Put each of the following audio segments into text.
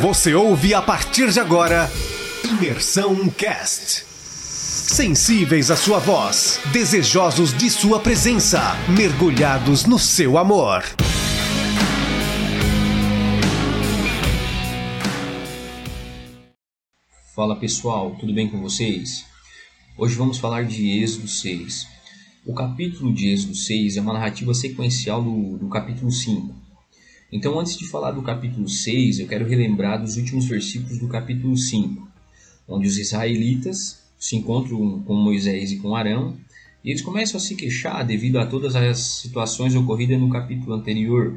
Você ouve a partir de agora Imersão Cast. Sensíveis à sua voz, desejosos de sua presença, mergulhados no seu amor. Fala pessoal, tudo bem com vocês? Hoje vamos falar de Êxodo 6. O capítulo de Êxodo 6 é uma narrativa sequencial do, do capítulo 5. Então, antes de falar do capítulo 6, eu quero relembrar dos últimos versículos do capítulo 5, onde os israelitas se encontram com Moisés e com Arão, e eles começam a se queixar devido a todas as situações ocorridas no capítulo anterior.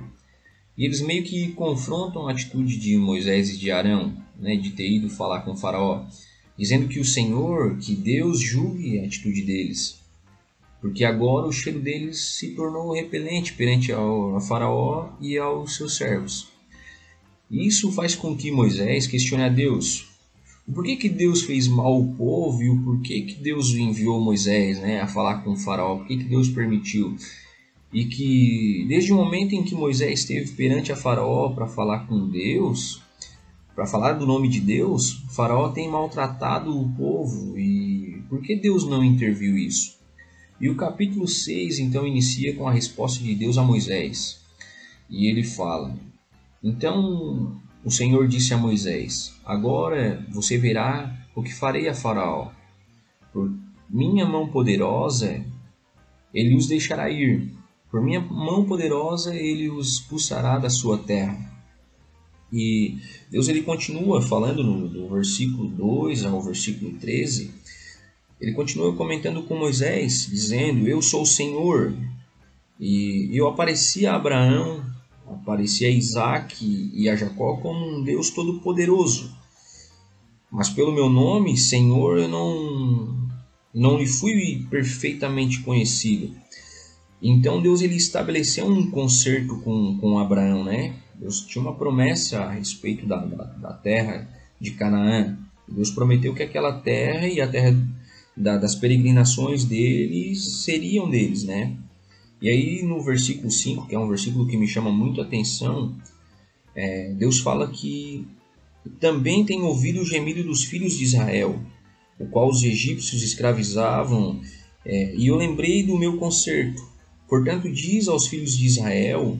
E eles meio que confrontam a atitude de Moisés e de Arão, né, de ter ido falar com faraó, dizendo que o Senhor, que Deus julgue a atitude deles porque agora o cheiro deles se tornou repelente perante ao, a Faraó e aos seus servos. Isso faz com que Moisés questione a Deus. O porquê que Deus fez mal ao povo e o porquê que Deus enviou Moisés né, a falar com o faraó? Por que, que Deus permitiu? E que desde o momento em que Moisés esteve perante a faraó para falar com Deus, para falar do nome de Deus, o faraó tem maltratado o povo. E por que Deus não interviu isso? E o capítulo 6 então inicia com a resposta de Deus a Moisés. E ele fala: Então o Senhor disse a Moisés: Agora você verá o que farei a Faraó. Por minha mão poderosa ele os deixará ir. Por minha mão poderosa ele os expulsará da sua terra. E Deus ele continua falando no, do versículo 2 ao versículo 13 ele continua comentando com Moisés, dizendo: Eu sou o Senhor. E eu apareci a Abraão, apareci a Isaac e a Jacó como um Deus todo-poderoso. Mas pelo meu nome, Senhor, eu não, não lhe fui perfeitamente conhecido. Então Deus ele estabeleceu um concerto com, com Abraão, né? Deus tinha uma promessa a respeito da, da, da terra de Canaã. Deus prometeu que aquela terra e a terra da, das peregrinações deles seriam deles, né? E aí no versículo 5, que é um versículo que me chama muito a atenção, é, Deus fala que também tem ouvido o gemido dos filhos de Israel, o qual os egípcios escravizavam, é, e eu lembrei do meu conserto. Portanto, diz aos filhos de Israel: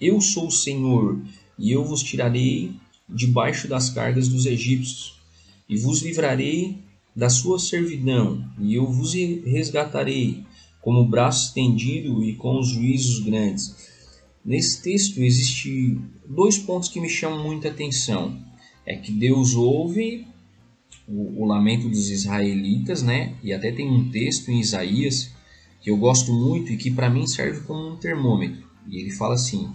Eu sou o Senhor, e eu vos tirarei debaixo das cargas dos egípcios, e vos livrarei da sua servidão, e eu vos resgatarei como braço estendido e com os juízos grandes. Nesse texto existe dois pontos que me chamam muita atenção. É que Deus ouve o, o lamento dos israelitas, né? E até tem um texto em Isaías que eu gosto muito e que para mim serve como um termômetro. E ele fala assim: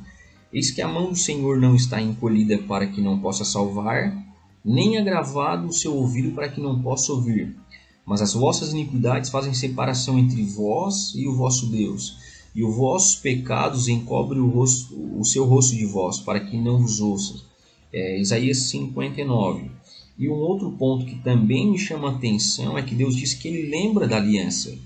Eis que a mão do Senhor não está encolhida para que não possa salvar, nem agravado o seu ouvido para que não possa ouvir. Mas as vossas iniquidades fazem separação entre vós e o vosso Deus, e os vossos pecados encobrem o, rosto, o seu rosto de vós, para que não vos ouça. É, Isaías 59. E um outro ponto que também me chama a atenção é que Deus diz que ele lembra da aliança.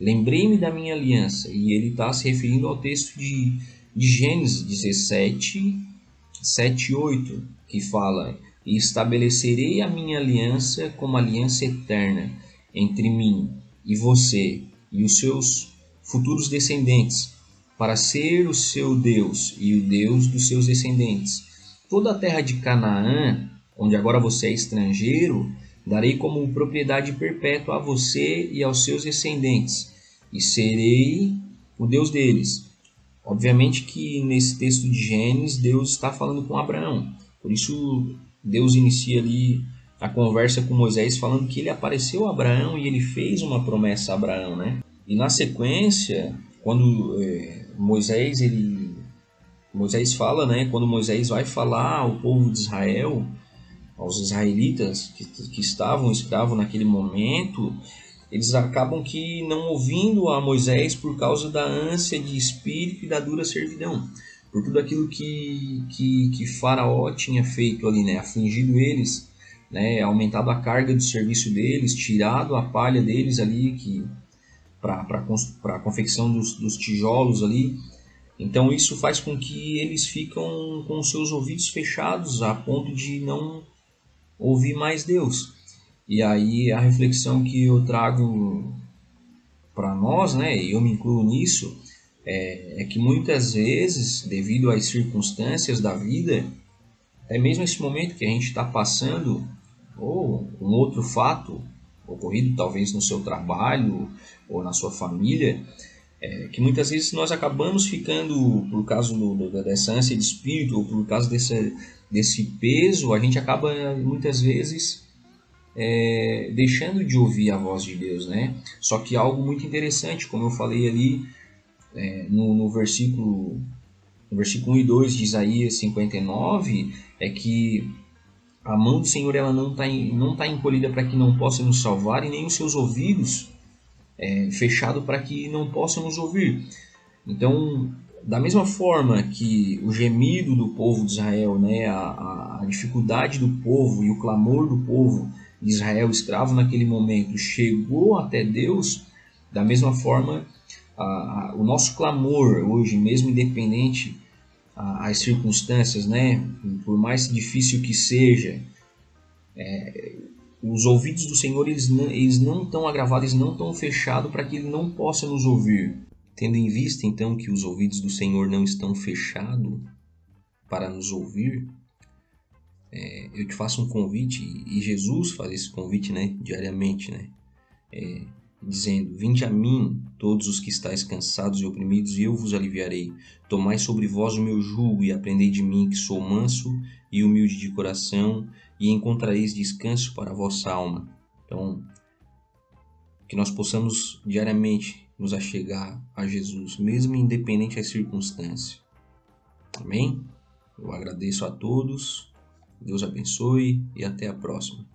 Lembrei-me da minha aliança. E ele está se referindo ao texto de, de Gênesis 17, 7 e 8, que fala: e estabelecerei a minha aliança como aliança eterna entre mim e você e os seus futuros descendentes, para ser o seu Deus e o Deus dos seus descendentes. Toda a terra de Canaã, onde agora você é estrangeiro, darei como propriedade perpétua a você e aos seus descendentes, e serei o Deus deles. Obviamente que nesse texto de Gênesis, Deus está falando com Abraão. Por isso, Deus inicia ali a conversa com Moisés falando que ele apareceu a Abraão e ele fez uma promessa a Abraão, né? E na sequência, quando é, Moisés ele Moisés fala, né? Quando Moisés vai falar ao povo de Israel, aos israelitas que, que estavam escravos naquele momento, eles acabam que não ouvindo a Moisés por causa da ânsia de espírito e da dura servidão por tudo aquilo que, que, que Faraó tinha feito ali, né? Afligido eles, né? Aumentado a carga do serviço deles, tirado a palha deles ali que para a confecção dos, dos tijolos ali. Então isso faz com que eles ficam com seus ouvidos fechados a ponto de não ouvir mais Deus. E aí a reflexão que eu trago para nós, né, eu me incluo nisso, é, é, que muitas vezes, devido às circunstâncias da vida, até mesmo esse momento que a gente está passando, ou um outro fato ocorrido talvez no seu trabalho ou na sua família, é, que muitas vezes nós acabamos ficando, por causa do, do, dessa ânsia de espírito, ou por causa desse, peso, a gente acaba muitas vezes é, deixando de ouvir a voz de Deus, né? Só que algo muito interessante, como eu falei ali é, no, no, versículo, no versículo 1 e 2 de Isaías 59, é que a mão do Senhor ela não está não tá encolhida para que não possa nos salvar e nem os seus ouvidos é, fechado para que não possam nos ouvir. Então, da mesma forma que o gemido do povo de Israel, né, a, a dificuldade do povo e o clamor do povo de Israel escravo naquele momento chegou até Deus, da mesma forma a, o nosso clamor hoje, mesmo independente as circunstâncias, né, por mais difícil que seja, é, os ouvidos do Senhor eles não, eles não estão agravados, eles não estão fechados para que Ele não possa nos ouvir. Tendo em vista então que os ouvidos do Senhor não estão fechados para nos ouvir, é, eu te faço um convite e Jesus faz esse convite, né, diariamente, né, é, dizendo: Vinde a mim, todos os que estáis cansados e oprimidos, e eu vos aliviarei. Tomai sobre vós o meu jugo e aprendei de mim, que sou manso e humilde de coração, e encontrareis descanso para a vossa alma. Então, que nós possamos diariamente nos achegar a Jesus, mesmo independente das circunstâncias. Amém? Eu agradeço a todos, Deus abençoe e até a próxima.